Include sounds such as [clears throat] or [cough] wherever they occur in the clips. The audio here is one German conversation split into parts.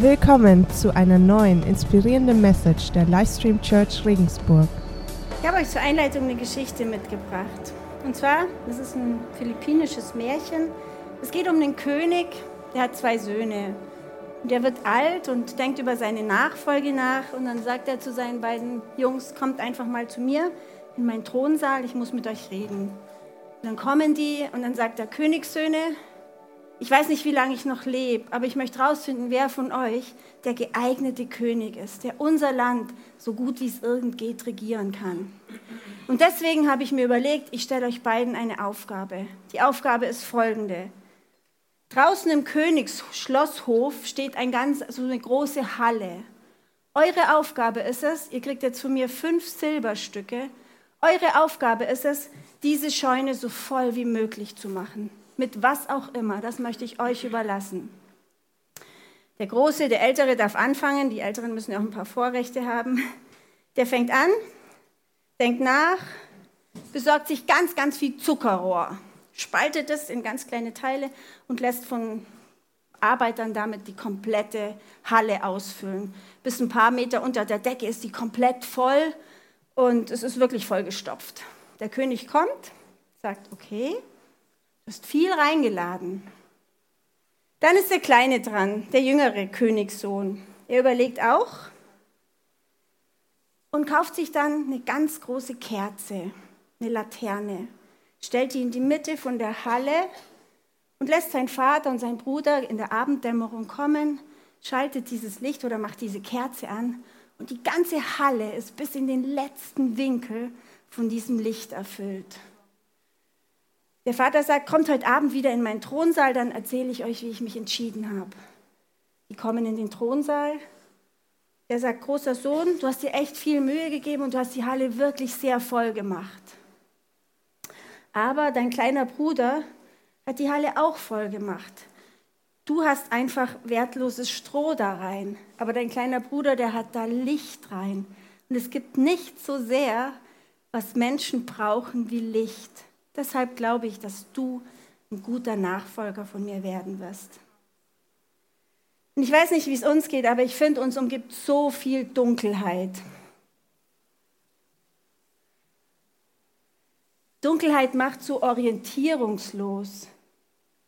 Willkommen zu einer neuen inspirierenden Message der Livestream Church Regensburg. Ich habe euch zur Einleitung eine Geschichte mitgebracht. Und zwar, das ist ein philippinisches Märchen. Es geht um einen König, der hat zwei Söhne. Der wird alt und denkt über seine Nachfolge nach. Und dann sagt er zu seinen beiden Jungs, kommt einfach mal zu mir in meinen Thronsaal, ich muss mit euch reden. Und dann kommen die und dann sagt der Königssöhne, ich weiß nicht, wie lange ich noch lebe, aber ich möchte herausfinden, wer von euch der geeignete König ist, der unser Land so gut wie es irgend geht regieren kann. Und deswegen habe ich mir überlegt, ich stelle euch beiden eine Aufgabe. Die Aufgabe ist folgende. Draußen im Königsschlosshof steht ein ganz, so eine große Halle. Eure Aufgabe ist es, ihr kriegt jetzt von mir fünf Silberstücke, eure Aufgabe ist es, diese Scheune so voll wie möglich zu machen mit was auch immer. Das möchte ich euch überlassen. Der Große, der Ältere darf anfangen. Die Älteren müssen ja auch ein paar Vorrechte haben. Der fängt an, denkt nach, besorgt sich ganz, ganz viel Zuckerrohr, spaltet es in ganz kleine Teile und lässt von Arbeitern damit die komplette Halle ausfüllen. Bis ein paar Meter unter der Decke ist die komplett voll und es ist wirklich vollgestopft. Der König kommt, sagt, okay, hast viel reingeladen. Dann ist der Kleine dran, der jüngere Königssohn. Er überlegt auch und kauft sich dann eine ganz große Kerze, eine Laterne, stellt die in die Mitte von der Halle und lässt seinen Vater und seinen Bruder in der Abenddämmerung kommen, schaltet dieses Licht oder macht diese Kerze an und die ganze Halle ist bis in den letzten Winkel von diesem Licht erfüllt. Der Vater sagt, kommt heute Abend wieder in meinen Thronsaal, dann erzähle ich euch, wie ich mich entschieden habe. Die kommen in den Thronsaal. Er sagt, großer Sohn, du hast dir echt viel Mühe gegeben und du hast die Halle wirklich sehr voll gemacht. Aber dein kleiner Bruder hat die Halle auch voll gemacht. Du hast einfach wertloses Stroh da rein, aber dein kleiner Bruder, der hat da Licht rein. Und es gibt nichts so sehr, was Menschen brauchen wie Licht. Deshalb glaube ich, dass du ein guter Nachfolger von mir werden wirst. Und ich weiß nicht, wie es uns geht, aber ich finde, uns umgibt so viel Dunkelheit. Dunkelheit macht so orientierungslos,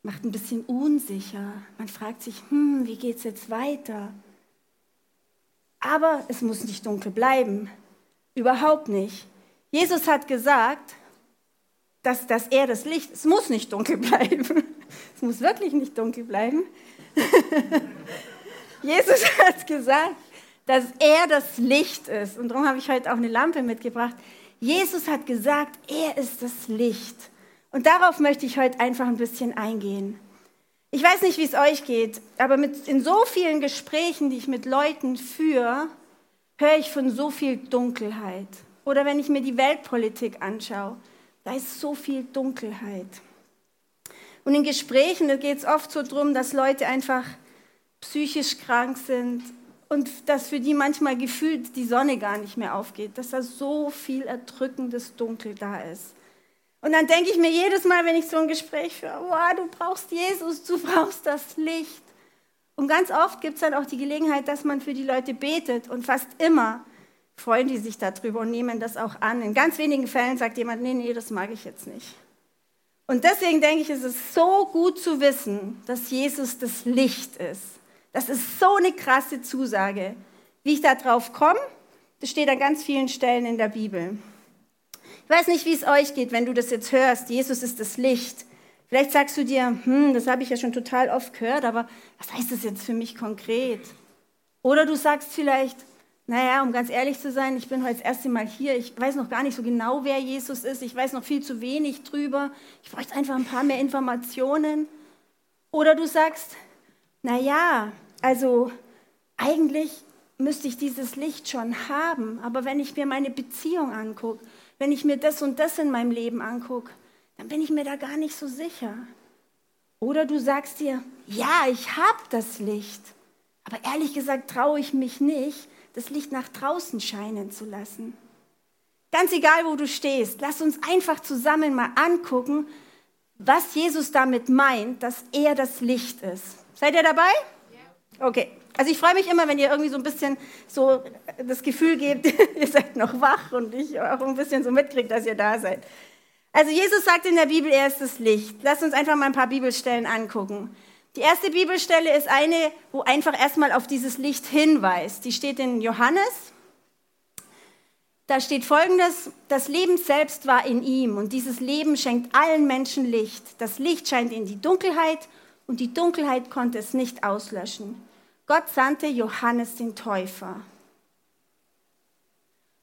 macht ein bisschen unsicher. Man fragt sich, hm, wie geht es jetzt weiter? Aber es muss nicht dunkel bleiben. Überhaupt nicht. Jesus hat gesagt, dass, dass er das Licht, es muss nicht dunkel bleiben. [laughs] Es muss wirklich nicht dunkel bleiben. [laughs] Jesus hat gesagt, dass er das Licht ist. Und darum habe ich heute auch eine Lampe mitgebracht. Jesus hat gesagt, er ist das Licht. Und darauf möchte ich heute einfach ein bisschen eingehen. Ich weiß nicht, wie es euch geht, aber mit, in so vielen Gesprächen, die ich mit Leuten führe, höre ich von so viel Dunkelheit. Oder wenn ich mir die Weltpolitik anschaue, da ist so viel Dunkelheit. Und in Gesprächen geht es oft so darum, dass Leute einfach psychisch krank sind und dass für die manchmal gefühlt die Sonne gar nicht mehr aufgeht, dass da so viel erdrückendes Dunkel da ist. Und dann denke ich mir jedes Mal, wenn ich so ein Gespräch führe, wow, du brauchst Jesus, du brauchst das Licht. Und ganz oft gibt es dann auch die Gelegenheit, dass man für die Leute betet und fast immer freuen die sich darüber und nehmen das auch an. In ganz wenigen Fällen sagt jemand, nee, nee, das mag ich jetzt nicht. Und deswegen denke ich, es ist so gut zu wissen, dass Jesus das Licht ist. Das ist so eine krasse Zusage. Wie ich da drauf komme, das steht an ganz vielen Stellen in der Bibel. Ich weiß nicht, wie es euch geht, wenn du das jetzt hörst. Jesus ist das Licht. Vielleicht sagst du dir, hm, das habe ich ja schon total oft gehört, aber was heißt das jetzt für mich konkret? Oder du sagst vielleicht, naja, um ganz ehrlich zu sein, ich bin heute das erste Mal hier. Ich weiß noch gar nicht so genau, wer Jesus ist. Ich weiß noch viel zu wenig drüber. Ich bräuchte einfach ein paar mehr Informationen. Oder du sagst, naja, also eigentlich müsste ich dieses Licht schon haben. Aber wenn ich mir meine Beziehung angucke, wenn ich mir das und das in meinem Leben angucke, dann bin ich mir da gar nicht so sicher. Oder du sagst dir, ja, ich habe das Licht. Aber ehrlich gesagt traue ich mich nicht, das Licht nach draußen scheinen zu lassen. Ganz egal, wo du stehst, lass uns einfach zusammen mal angucken, was Jesus damit meint, dass er das Licht ist. Seid ihr dabei? Okay, Also ich freue mich immer, wenn ihr irgendwie so ein bisschen so das Gefühl gebt, [laughs] ihr seid noch wach und ich auch ein bisschen so mitkriegt, dass ihr da seid. Also Jesus sagt in der Bibel, er ist das Licht. Lasst uns einfach mal ein paar Bibelstellen angucken. Die erste Bibelstelle ist eine, wo einfach erstmal auf dieses Licht hinweist. Die steht in Johannes. Da steht folgendes, das Leben selbst war in ihm und dieses Leben schenkt allen Menschen Licht. Das Licht scheint in die Dunkelheit und die Dunkelheit konnte es nicht auslöschen. Gott sandte Johannes den Täufer.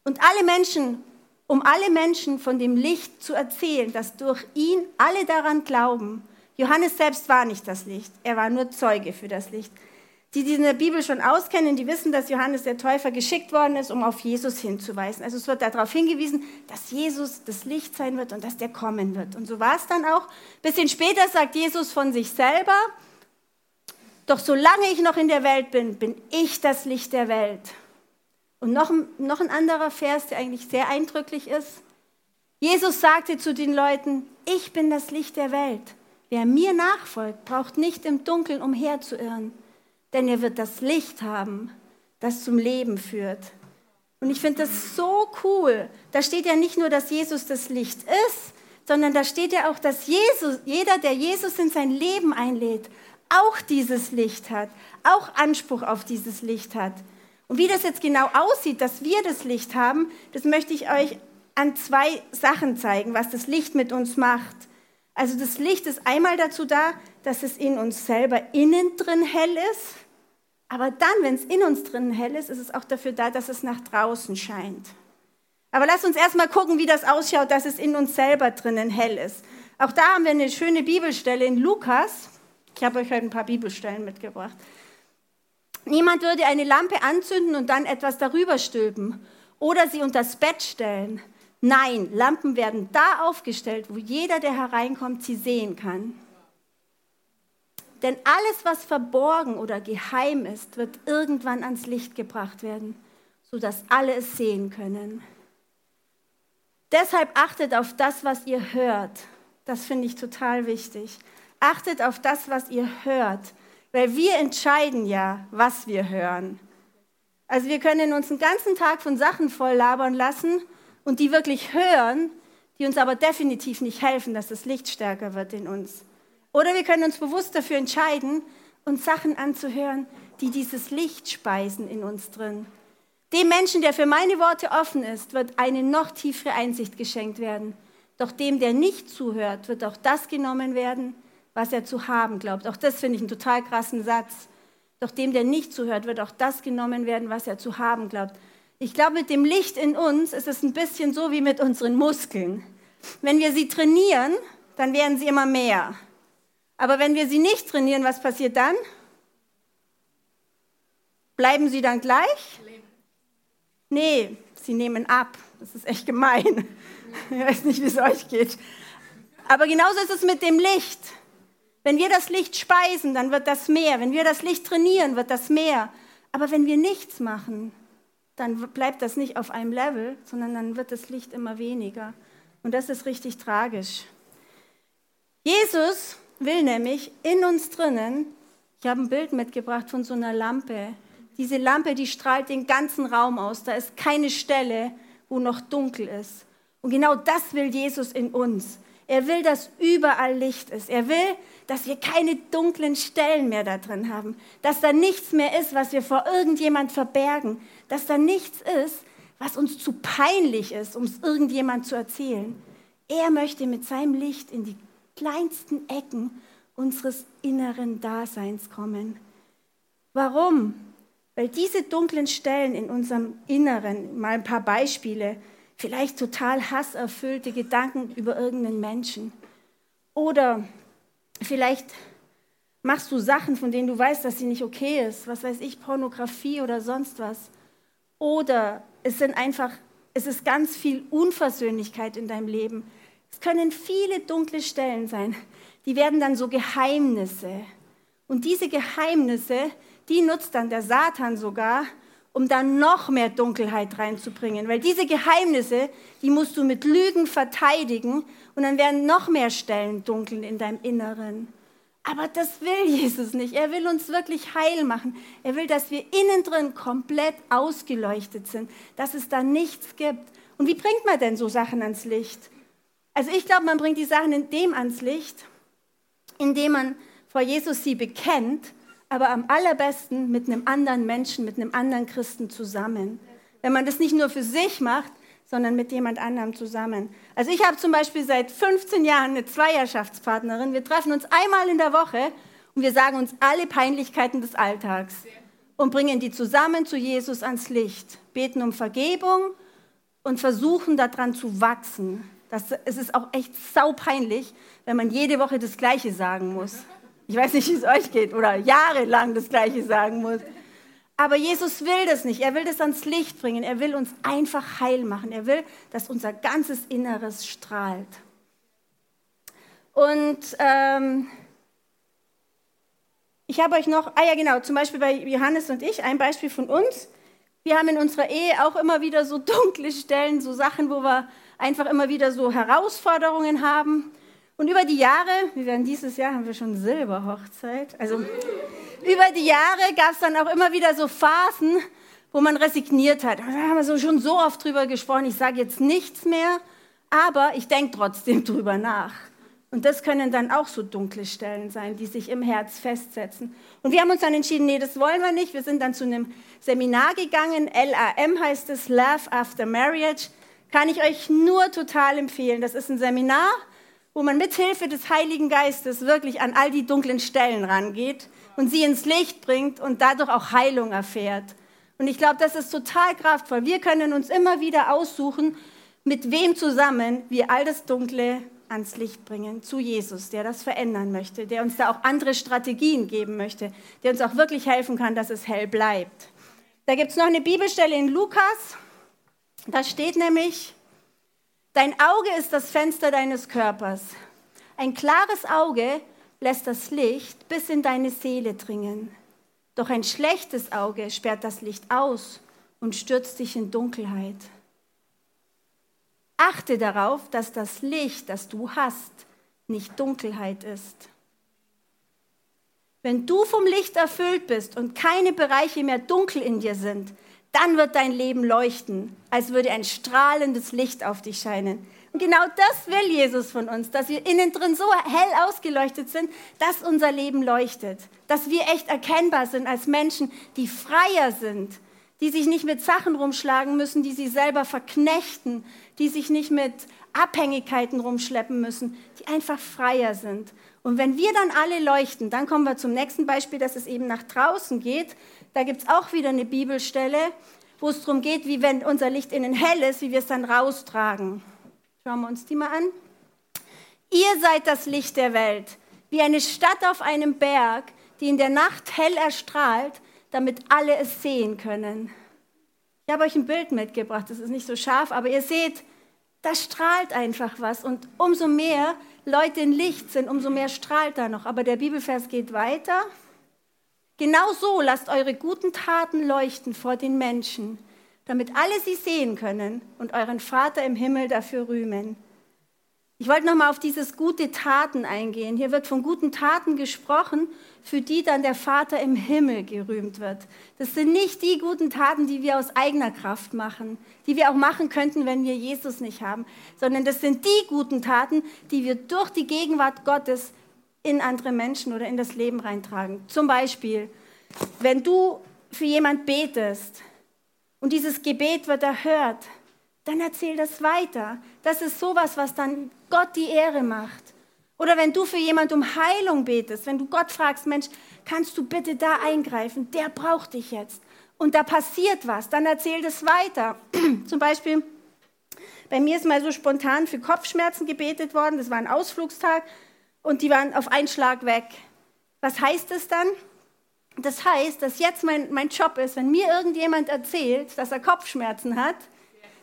Und alle Menschen, um alle Menschen von dem Licht zu erzählen, dass durch ihn alle daran glauben. Johannes selbst war nicht das Licht, er war nur Zeuge für das Licht. Die, die in der Bibel schon auskennen, die wissen, dass Johannes der Täufer geschickt worden ist, um auf Jesus hinzuweisen. Also es wird darauf hingewiesen, dass Jesus das Licht sein wird und dass der kommen wird. Und so war es dann auch. Ein bisschen später sagt Jesus von sich selber, doch solange ich noch in der Welt bin, bin ich das Licht der Welt. Und noch, noch ein anderer Vers, der eigentlich sehr eindrücklich ist. Jesus sagte zu den Leuten, ich bin das Licht der Welt. Wer mir nachfolgt, braucht nicht im Dunkeln umherzuirren, denn er wird das Licht haben, das zum Leben führt. Und ich finde das so cool. Da steht ja nicht nur, dass Jesus das Licht ist, sondern da steht ja auch, dass Jesus, jeder, der Jesus in sein Leben einlädt, auch dieses Licht hat, auch Anspruch auf dieses Licht hat. Und wie das jetzt genau aussieht, dass wir das Licht haben, das möchte ich euch an zwei Sachen zeigen, was das Licht mit uns macht. Also das Licht ist einmal dazu da, dass es in uns selber innen drin hell ist, aber dann, wenn es in uns drin hell ist, ist es auch dafür da, dass es nach draußen scheint. Aber lasst uns erstmal gucken, wie das ausschaut, dass es in uns selber drinnen hell ist. Auch da haben wir eine schöne Bibelstelle in Lukas, ich habe euch heute ein paar Bibelstellen mitgebracht. Niemand würde eine Lampe anzünden und dann etwas darüber stülpen oder sie unter das Bett stellen. Nein, Lampen werden da aufgestellt, wo jeder, der hereinkommt, sie sehen kann. Denn alles, was verborgen oder geheim ist, wird irgendwann ans Licht gebracht werden, sodass alle es sehen können. Deshalb achtet auf das, was ihr hört. Das finde ich total wichtig. Achtet auf das, was ihr hört, weil wir entscheiden ja, was wir hören. Also wir können uns einen ganzen Tag von Sachen voll labern lassen und die wirklich hören, die uns aber definitiv nicht helfen, dass das Licht stärker wird in uns. Oder wir können uns bewusst dafür entscheiden, uns Sachen anzuhören, die dieses Licht speisen in uns drin. Dem Menschen, der für meine Worte offen ist, wird eine noch tiefere Einsicht geschenkt werden. Doch dem, der nicht zuhört, wird auch das genommen werden, was er zu haben glaubt. Auch das finde ich einen total krassen Satz. Doch dem, der nicht zuhört, wird auch das genommen werden, was er zu haben glaubt. Ich glaube, mit dem Licht in uns ist es ein bisschen so wie mit unseren Muskeln. Wenn wir sie trainieren, dann werden sie immer mehr. Aber wenn wir sie nicht trainieren, was passiert dann? Bleiben sie dann gleich? Nee, sie nehmen ab. Das ist echt gemein. Ich weiß nicht, wie es euch geht. Aber genauso ist es mit dem Licht. Wenn wir das Licht speisen, dann wird das mehr. Wenn wir das Licht trainieren, wird das mehr. Aber wenn wir nichts machen, dann bleibt das nicht auf einem Level, sondern dann wird das Licht immer weniger. Und das ist richtig tragisch. Jesus will nämlich in uns drinnen, ich habe ein Bild mitgebracht von so einer Lampe. Diese Lampe, die strahlt den ganzen Raum aus. Da ist keine Stelle, wo noch dunkel ist. Und genau das will Jesus in uns. Er will, dass überall Licht ist. Er will, dass wir keine dunklen Stellen mehr da drin haben. Dass da nichts mehr ist, was wir vor irgendjemand verbergen. Dass da nichts ist, was uns zu peinlich ist, um es irgendjemand zu erzählen. Er möchte mit seinem Licht in die kleinsten Ecken unseres inneren Daseins kommen. Warum? Weil diese dunklen Stellen in unserem Inneren, mal ein paar Beispiele, vielleicht total hasserfüllte Gedanken über irgendeinen Menschen. Oder vielleicht machst du Sachen, von denen du weißt, dass sie nicht okay ist, was weiß ich, Pornografie oder sonst was. Oder es sind einfach, es ist ganz viel Unversöhnlichkeit in deinem Leben. Es können viele dunkle Stellen sein. Die werden dann so Geheimnisse. Und diese Geheimnisse, die nutzt dann der Satan sogar, um dann noch mehr Dunkelheit reinzubringen. Weil diese Geheimnisse, die musst du mit Lügen verteidigen und dann werden noch mehr Stellen dunkel in deinem Inneren. Aber das will Jesus nicht. Er will uns wirklich heil machen. Er will, dass wir innen drin komplett ausgeleuchtet sind, dass es da nichts gibt. Und wie bringt man denn so Sachen ans Licht? Also ich glaube, man bringt die Sachen in dem ans Licht, indem man vor Jesus sie bekennt, aber am allerbesten mit einem anderen Menschen, mit einem anderen Christen zusammen. Wenn man das nicht nur für sich macht, sondern mit jemand anderem zusammen. Also ich habe zum Beispiel seit 15 Jahren eine Zweierschaftspartnerin. Wir treffen uns einmal in der Woche und wir sagen uns alle Peinlichkeiten des Alltags und bringen die zusammen zu Jesus ans Licht, beten um Vergebung und versuchen daran zu wachsen. Das, es ist auch echt saupeinlich, wenn man jede Woche das Gleiche sagen muss. Ich weiß nicht, wie es euch geht oder jahrelang das Gleiche sagen muss. Aber Jesus will das nicht. Er will das ans Licht bringen. Er will uns einfach heil machen. Er will, dass unser ganzes Inneres strahlt. Und ähm, ich habe euch noch, ah ja genau, zum Beispiel bei Johannes und ich, ein Beispiel von uns. Wir haben in unserer Ehe auch immer wieder so [laughs] dunkle Stellen, so Sachen, wo wir einfach immer wieder so Herausforderungen haben. Und über die Jahre, wir werden dieses Jahr haben wir schon Silberhochzeit, also über die Jahre gab es dann auch immer wieder so Phasen, wo man resigniert hat. Da haben wir so schon so oft drüber gesprochen, ich sage jetzt nichts mehr, aber ich denke trotzdem [laughs] drüber nach. Und das können dann auch so dunkle Stellen sein, die sich im Herz festsetzen. Und wir haben uns dann entschieden, nee, das wollen wir nicht. Wir sind dann zu einem Seminar gegangen, LAM heißt es, Love After Marriage. Kann ich euch nur total empfehlen. Das ist ein Seminar, wo man mithilfe des Heiligen Geistes wirklich an all die dunklen Stellen rangeht und sie ins Licht bringt und dadurch auch Heilung erfährt. Und ich glaube, das ist total kraftvoll. Wir können uns immer wieder aussuchen, mit wem zusammen wir all das Dunkle ans Licht bringen, zu Jesus, der das verändern möchte, der uns da auch andere Strategien geben möchte, der uns auch wirklich helfen kann, dass es hell bleibt. Da gibt es noch eine Bibelstelle in Lukas, da steht nämlich, dein Auge ist das Fenster deines Körpers. Ein klares Auge lässt das Licht bis in deine Seele dringen. Doch ein schlechtes Auge sperrt das Licht aus und stürzt dich in Dunkelheit. Achte darauf, dass das Licht, das du hast, nicht Dunkelheit ist. Wenn du vom Licht erfüllt bist und keine Bereiche mehr dunkel in dir sind, dann wird dein Leben leuchten, als würde ein strahlendes Licht auf dich scheinen. Und genau das will Jesus von uns, dass wir innen drin so hell ausgeleuchtet sind, dass unser Leben leuchtet. Dass wir echt erkennbar sind als Menschen, die freier sind, die sich nicht mit Sachen rumschlagen müssen, die sie selber verknechten, die sich nicht mit Abhängigkeiten rumschleppen müssen, die einfach freier sind. Und wenn wir dann alle leuchten, dann kommen wir zum nächsten Beispiel, dass es eben nach draußen geht. Da gibt es auch wieder eine Bibelstelle, wo es darum geht, wie wenn unser Licht innen hell ist, wie wir es dann raustragen. Schauen wir uns die mal an. Ihr seid das Licht der Welt, wie eine Stadt auf einem Berg, die in der Nacht hell erstrahlt, damit alle es sehen können. Ich habe euch ein Bild mitgebracht, das ist nicht so scharf, aber ihr seht, da strahlt einfach was. Und umso mehr Leute in Licht sind, umso mehr strahlt da noch. Aber der Bibelvers geht weiter. Genau so lasst eure guten Taten leuchten vor den Menschen, damit alle sie sehen können und euren Vater im Himmel dafür rühmen. Ich wollte nochmal auf dieses gute Taten eingehen. Hier wird von guten Taten gesprochen, für die dann der Vater im Himmel gerühmt wird. Das sind nicht die guten Taten, die wir aus eigener Kraft machen, die wir auch machen könnten, wenn wir Jesus nicht haben, sondern das sind die guten Taten, die wir durch die Gegenwart Gottes in andere Menschen oder in das Leben reintragen. Zum Beispiel, wenn du für jemand betest, und dieses Gebet wird erhört, dann erzähl das weiter. Das ist sowas, was dann Gott die Ehre macht. Oder wenn du für jemand um Heilung betest, wenn du Gott fragst, Mensch, kannst du bitte da eingreifen? Der braucht dich jetzt. Und da passiert was, dann erzähl das weiter. [clears throat] Zum Beispiel, bei mir ist mal so spontan für Kopfschmerzen gebetet worden. Das war ein Ausflugstag und die waren auf einen Schlag weg. Was heißt es dann? Das heißt, dass jetzt mein, mein Job ist, wenn mir irgendjemand erzählt, dass er Kopfschmerzen hat,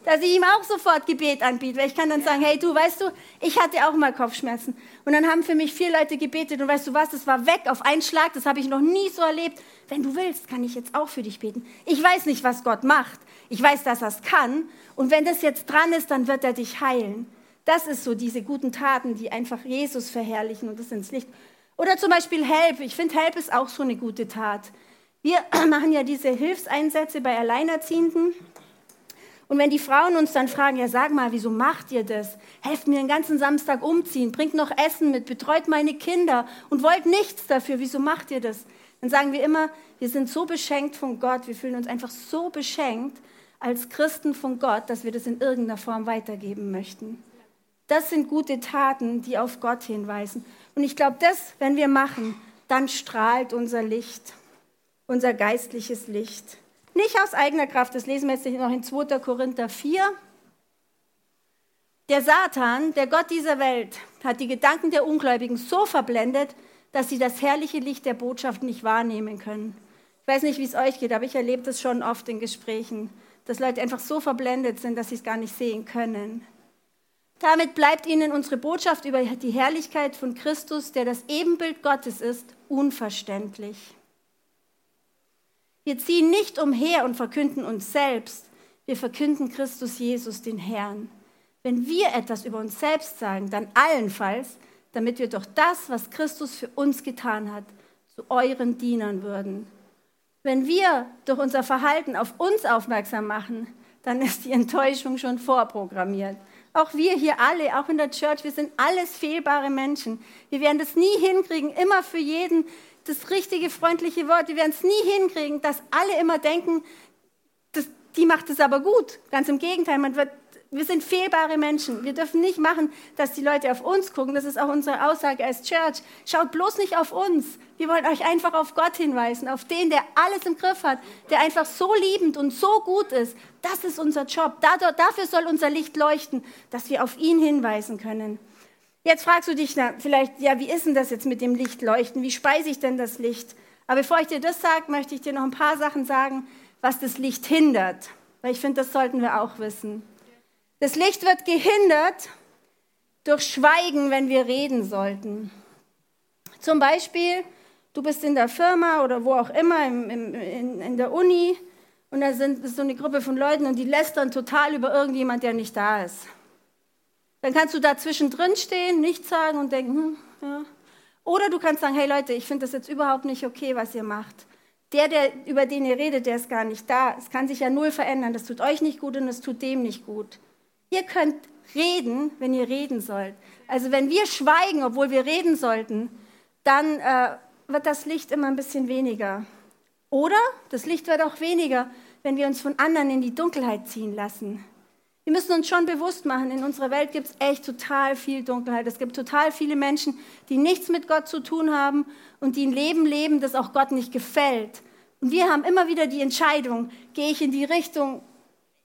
dass ich ihm auch sofort Gebet anbiete. Weil ich kann dann sagen, hey du, weißt du, ich hatte auch mal Kopfschmerzen. Und dann haben für mich vier Leute gebetet und weißt du was, das war weg auf einen Schlag, das habe ich noch nie so erlebt. Wenn du willst, kann ich jetzt auch für dich beten. Ich weiß nicht, was Gott macht. Ich weiß, dass er es kann. Und wenn das jetzt dran ist, dann wird er dich heilen. Das ist so diese guten Taten, die einfach Jesus verherrlichen und das ins Licht Oder zum Beispiel Help. Ich finde, Help ist auch so eine gute Tat. Wir [clears throat] machen ja diese Hilfseinsätze bei Alleinerziehenden. Und wenn die Frauen uns dann fragen, ja sag mal, wieso macht ihr das? Helft mir den ganzen Samstag umziehen, bringt noch Essen mit, betreut meine Kinder und wollt nichts dafür, wieso macht ihr das? Dann sagen wir immer, wir sind so beschenkt von Gott, wir fühlen uns einfach so beschenkt als Christen von Gott, dass wir das in irgendeiner Form weitergeben möchten. Das sind gute Taten, die auf Gott hinweisen. Und ich glaube, das, wenn wir machen, dann strahlt unser Licht, unser geistliches Licht. Nicht aus eigener Kraft, das lesen wir jetzt noch in 2. Korinther 4. Der Satan, der Gott dieser Welt, hat die Gedanken der Ungläubigen so verblendet, dass sie das herrliche Licht der Botschaft nicht wahrnehmen können. Ich weiß nicht, wie es euch geht, aber ich erlebe das schon oft in Gesprächen, dass Leute einfach so verblendet sind, dass sie es gar nicht sehen können. Damit bleibt ihnen unsere Botschaft über die Herrlichkeit von Christus, der das Ebenbild Gottes ist, unverständlich. Wir ziehen nicht umher und verkünden uns selbst, wir verkünden Christus Jesus, den Herrn. Wenn wir etwas über uns selbst sagen, dann allenfalls, damit wir doch das, was Christus für uns getan hat, zu euren Dienern würden. Wenn wir durch unser Verhalten auf uns aufmerksam machen, dann ist die Enttäuschung schon vorprogrammiert. Auch wir hier alle, auch in der Church, wir sind alles fehlbare Menschen. Wir werden das nie hinkriegen, immer für jeden das richtige, freundliche Wort. Wir werden es nie hinkriegen, dass alle immer denken, das, die macht es aber gut. Ganz im Gegenteil, man wird, wir sind fehlbare Menschen. Wir dürfen nicht machen, dass die Leute auf uns gucken. Das ist auch unsere Aussage als Church. Schaut bloß nicht auf uns. Wir wollen euch einfach auf Gott hinweisen, auf den, der alles im Griff hat, der einfach so liebend und so gut ist. Das ist unser Job. Dafür soll unser Licht leuchten, dass wir auf ihn hinweisen können. Jetzt fragst du dich na, vielleicht, ja, wie ist denn das jetzt mit dem Lichtleuchten? Wie speise ich denn das Licht? Aber bevor ich dir das sage, möchte ich dir noch ein paar Sachen sagen, was das Licht hindert. Weil ich finde, das sollten wir auch wissen. Das Licht wird gehindert durch Schweigen, wenn wir reden sollten. Zum Beispiel, du bist in der Firma oder wo auch immer, im, im, in, in der Uni, und da sind so eine Gruppe von Leuten und die lästern total über irgendjemand, der nicht da ist. Dann kannst du da zwischendrin stehen, nichts sagen und denken, hm, ja. Oder du kannst sagen, hey Leute, ich finde das jetzt überhaupt nicht okay, was ihr macht. Der, der, über den ihr redet, der ist gar nicht da. Es kann sich ja null verändern. Das tut euch nicht gut und es tut dem nicht gut. Ihr könnt reden, wenn ihr reden sollt. Also wenn wir schweigen, obwohl wir reden sollten, dann äh, wird das Licht immer ein bisschen weniger. Oder das Licht wird auch weniger, wenn wir uns von anderen in die Dunkelheit ziehen lassen. Wir müssen uns schon bewusst machen, in unserer Welt gibt es echt total viel Dunkelheit. Es gibt total viele Menschen, die nichts mit Gott zu tun haben und die ein Leben leben, das auch Gott nicht gefällt. Und wir haben immer wieder die Entscheidung, gehe ich in die Richtung,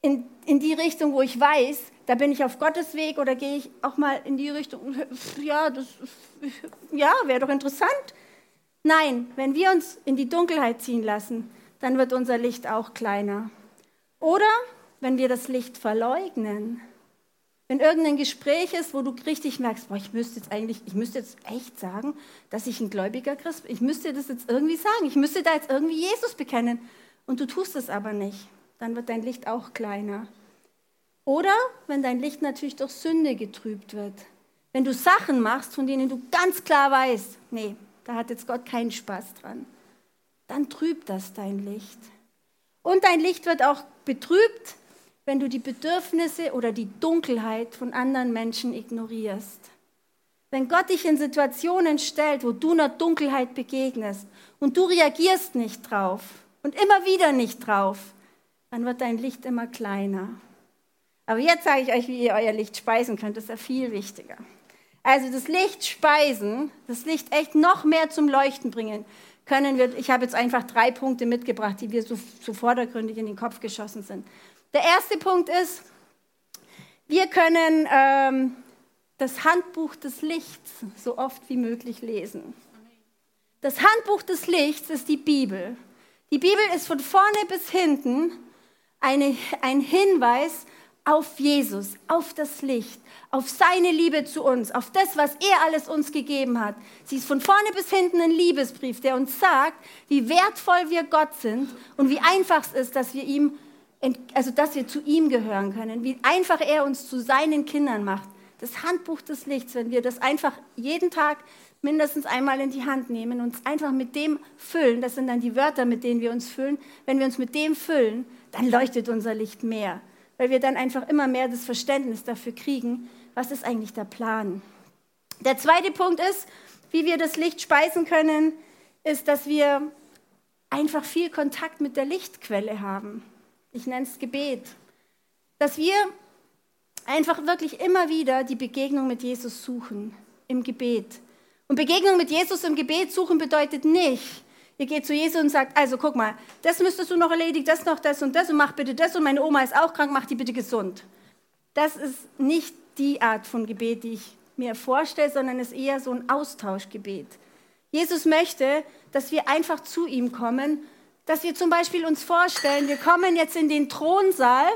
in, in die Richtung, wo ich weiß, da bin ich auf Gottes Weg oder gehe ich auch mal in die Richtung, ja, das ja, wäre doch interessant. Nein, wenn wir uns in die Dunkelheit ziehen lassen, dann wird unser Licht auch kleiner. Oder wenn wir das Licht verleugnen. Wenn irgendein Gespräch ist, wo du richtig merkst, boah, ich müsste jetzt eigentlich, ich müsste jetzt echt sagen, dass ich ein gläubiger Christ bin. Ich müsste das jetzt irgendwie sagen. Ich müsste da jetzt irgendwie Jesus bekennen. Und du tust es aber nicht. Dann wird dein Licht auch kleiner. Oder wenn dein Licht natürlich durch Sünde getrübt wird. Wenn du Sachen machst, von denen du ganz klar weißt, nee, da hat jetzt Gott keinen Spaß dran, dann trübt das dein Licht. Und dein Licht wird auch betrübt, wenn du die Bedürfnisse oder die Dunkelheit von anderen Menschen ignorierst. Wenn Gott dich in Situationen stellt, wo du einer Dunkelheit begegnest und du reagierst nicht drauf und immer wieder nicht drauf, dann wird dein Licht immer kleiner. Aber jetzt sage ich euch, wie ihr euer Licht speisen könnt. Das ist ja viel wichtiger. Also das Licht speisen, das Licht echt noch mehr zum Leuchten bringen, können wir. Ich habe jetzt einfach drei Punkte mitgebracht, die mir so, so vordergründig in den Kopf geschossen sind. Der erste Punkt ist, wir können ähm, das Handbuch des Lichts so oft wie möglich lesen. Das Handbuch des Lichts ist die Bibel. Die Bibel ist von vorne bis hinten eine, ein Hinweis auf Jesus, auf das Licht, auf seine Liebe zu uns, auf das, was er alles uns gegeben hat. Sie ist von vorne bis hinten ein Liebesbrief, der uns sagt, wie wertvoll wir Gott sind und wie einfach es ist, dass wir ihm also dass wir zu ihm gehören können, wie einfach er uns zu seinen Kindern macht. Das Handbuch des Lichts, wenn wir das einfach jeden Tag mindestens einmal in die Hand nehmen, uns einfach mit dem füllen, das sind dann die Wörter, mit denen wir uns füllen, wenn wir uns mit dem füllen, dann leuchtet unser Licht mehr, weil wir dann einfach immer mehr das Verständnis dafür kriegen, was ist eigentlich der Plan. Der zweite Punkt ist, wie wir das Licht speisen können, ist, dass wir einfach viel Kontakt mit der Lichtquelle haben. Ich nenne es Gebet. Dass wir einfach wirklich immer wieder die Begegnung mit Jesus suchen im Gebet. Und Begegnung mit Jesus im Gebet suchen bedeutet nicht, ihr geht zu Jesus und sagt, also guck mal, das müsstest du noch erledigen, das noch, das und das und mach bitte das und meine Oma ist auch krank, mach die bitte gesund. Das ist nicht die Art von Gebet, die ich mir vorstelle, sondern ist eher so ein Austauschgebet. Jesus möchte, dass wir einfach zu ihm kommen, dass wir zum Beispiel uns vorstellen, wir kommen jetzt in den Thronsaal,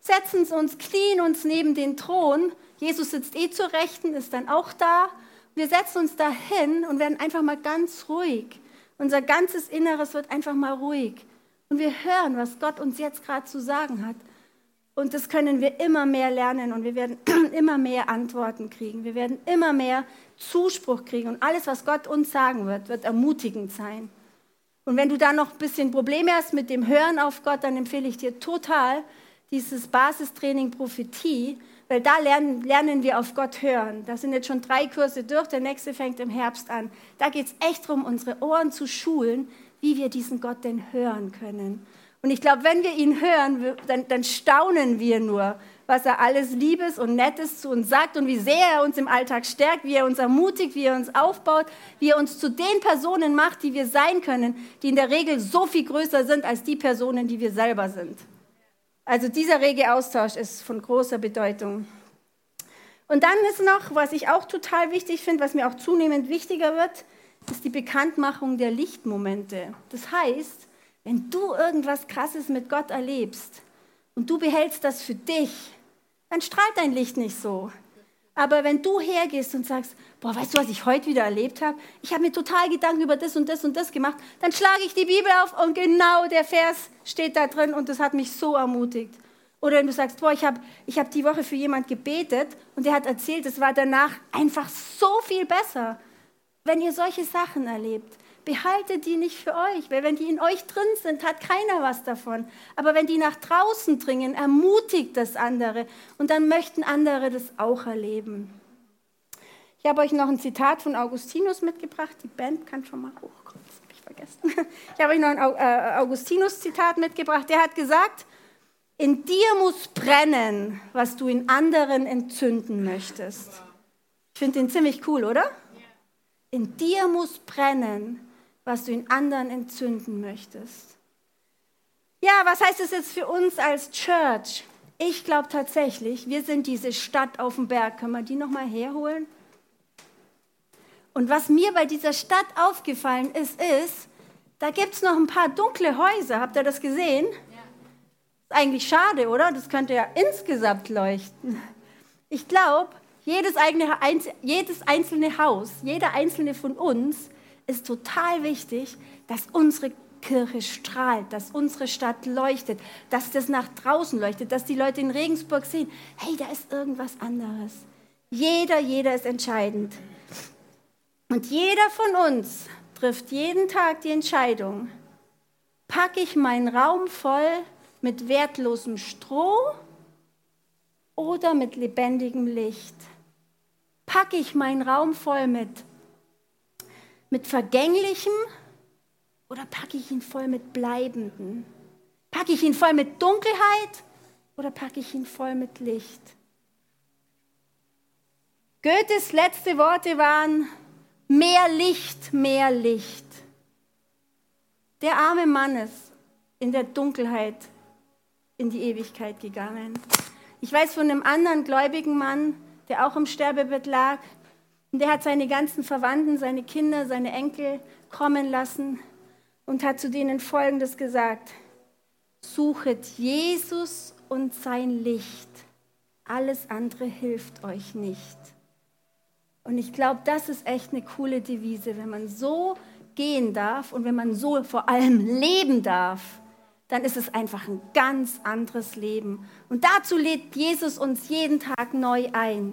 setzen uns, knien uns neben den Thron. Jesus sitzt eh zur Rechten, ist dann auch da. Wir setzen uns da hin und werden einfach mal ganz ruhig. Unser ganzes Inneres wird einfach mal ruhig. Und wir hören, was Gott uns jetzt gerade zu sagen hat. Und das können wir immer mehr lernen und wir werden [clears throat] immer mehr Antworten kriegen. Wir werden immer mehr Zuspruch kriegen. Und alles, was Gott uns sagen wird, wird ermutigend sein. Und wenn du da noch ein bisschen Probleme hast mit dem Hören auf Gott, dann empfehle ich dir total dieses Basistraining Prophetie, weil da lernen, lernen wir auf Gott hören. Da sind jetzt schon drei Kurse durch, der nächste fängt im Herbst an. Da geht es echt darum, unsere Ohren zu schulen, wie wir diesen Gott denn hören können. Und ich glaube, wenn wir ihn hören, dann, dann staunen wir nur, was er alles Liebes und Nettes zu uns sagt und wie sehr er uns im Alltag stärkt, wie er uns ermutigt, wie er uns aufbaut, wie er uns zu den Personen macht, die wir sein können, die in der Regel so viel größer sind als die Personen, die wir selber sind. Also dieser rege Austausch ist von großer Bedeutung. Und dann ist noch, was ich auch total wichtig finde, was mir auch zunehmend wichtiger wird, ist die Bekanntmachung der Lichtmomente. Das heißt, wenn du irgendwas Krasses mit Gott erlebst und du behältst das für dich, dann strahlt dein Licht nicht so. Aber wenn du hergehst und sagst, boah, weißt du, was ich heute wieder erlebt habe? Ich habe mir total Gedanken über das und das und das gemacht, dann schlage ich die Bibel auf und genau der Vers steht da drin und das hat mich so ermutigt. Oder wenn du sagst, boah, ich habe ich hab die Woche für jemand gebetet und der hat erzählt, es war danach einfach so viel besser. Wenn ihr solche Sachen erlebt, behaltet die nicht für euch, weil wenn die in euch drin sind, hat keiner was davon. Aber wenn die nach draußen dringen, ermutigt das andere und dann möchten andere das auch erleben. Ich habe euch noch ein Zitat von Augustinus mitgebracht. Die Band kann schon mal hochkommen, das habe ich vergessen. Ich habe euch noch ein äh, Augustinus-Zitat mitgebracht. Der hat gesagt, in dir muss brennen, was du in anderen entzünden möchtest. Ich finde den ziemlich cool, oder? In dir muss brennen, was du in anderen entzünden möchtest. Ja, was heißt das jetzt für uns als Church? Ich glaube tatsächlich, wir sind diese Stadt auf dem Berg. Können wir die nochmal herholen? Und was mir bei dieser Stadt aufgefallen ist, ist, da gibt es noch ein paar dunkle Häuser. Habt ihr das gesehen? Ja. Ist eigentlich schade, oder? Das könnte ja insgesamt leuchten. Ich glaube, jedes, jedes einzelne Haus, jeder einzelne von uns ist total wichtig, dass unsere Kirche strahlt, dass unsere Stadt leuchtet, dass das nach draußen leuchtet, dass die Leute in Regensburg sehen, hey, da ist irgendwas anderes. Jeder, jeder ist entscheidend. Und jeder von uns trifft jeden Tag die Entscheidung, packe ich meinen Raum voll mit wertlosem Stroh oder mit lebendigem Licht? Packe ich meinen Raum voll mit mit Vergänglichem oder packe ich ihn voll mit Bleibenden? Packe ich ihn voll mit Dunkelheit oder packe ich ihn voll mit Licht? Goethes letzte Worte waren, mehr Licht, mehr Licht. Der arme Mann ist in der Dunkelheit in die Ewigkeit gegangen. Ich weiß von einem anderen gläubigen Mann, der auch im Sterbebett lag, und er hat seine ganzen Verwandten, seine Kinder, seine Enkel kommen lassen und hat zu denen Folgendes gesagt. Suchet Jesus und sein Licht. Alles andere hilft euch nicht. Und ich glaube, das ist echt eine coole Devise, wenn man so gehen darf und wenn man so vor allem leben darf, dann ist es einfach ein ganz anderes Leben. Und dazu lädt Jesus uns jeden Tag neu ein.